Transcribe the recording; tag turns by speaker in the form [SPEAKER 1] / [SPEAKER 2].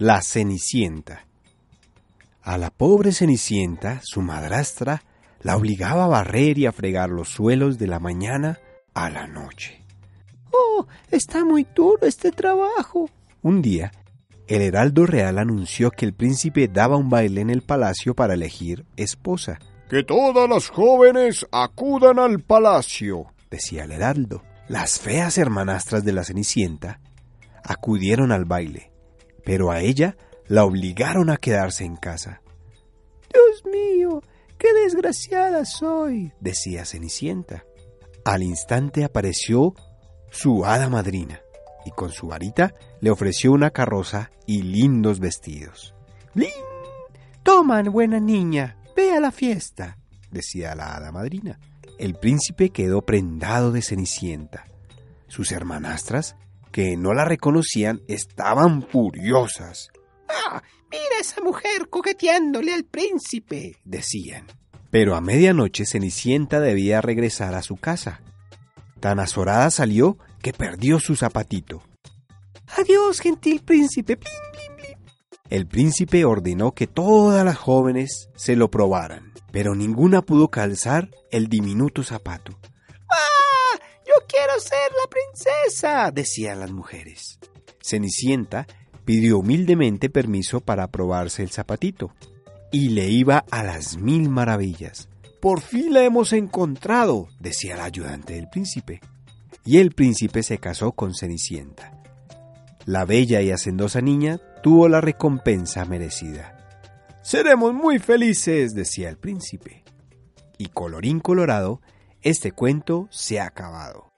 [SPEAKER 1] La Cenicienta. A la pobre Cenicienta, su madrastra, la obligaba a barrer y a fregar los suelos de la mañana a la noche.
[SPEAKER 2] ¡Oh! Está muy duro este trabajo.
[SPEAKER 1] Un día, el heraldo real anunció que el príncipe daba un baile en el palacio para elegir esposa.
[SPEAKER 3] Que todas las jóvenes acudan al palacio,
[SPEAKER 1] decía el heraldo. Las feas hermanastras de la Cenicienta acudieron al baile, pero a ella la obligaron a quedarse en casa.
[SPEAKER 2] Dios mío, qué desgraciada soy,
[SPEAKER 1] decía Cenicienta. Al instante apareció su hada madrina y con su varita le ofreció una carroza y lindos vestidos.
[SPEAKER 2] ¡Blin! Toman, buena niña, ve a la fiesta,
[SPEAKER 1] decía la hada madrina. El príncipe quedó prendado de Cenicienta. Sus hermanastras, que no la reconocían, estaban furiosas.
[SPEAKER 2] ¡Ah! Mira esa mujer coqueteándole al príncipe, decían.
[SPEAKER 1] Pero a medianoche Cenicienta debía regresar a su casa. Tan azorada salió que perdió su zapatito.
[SPEAKER 2] Adiós, gentil príncipe.
[SPEAKER 1] El príncipe ordenó que todas las jóvenes se lo probaran, pero ninguna pudo calzar el diminuto zapato.
[SPEAKER 2] Quiero ser la princesa, decían las mujeres.
[SPEAKER 1] Cenicienta pidió humildemente permiso para probarse el zapatito, y le iba a las mil maravillas. Por fin la hemos encontrado, decía el ayudante del príncipe. Y el príncipe se casó con Cenicienta. La bella y hacendosa niña tuvo la recompensa merecida. Seremos muy felices, decía el príncipe. Y colorín colorado, este cuento se ha acabado.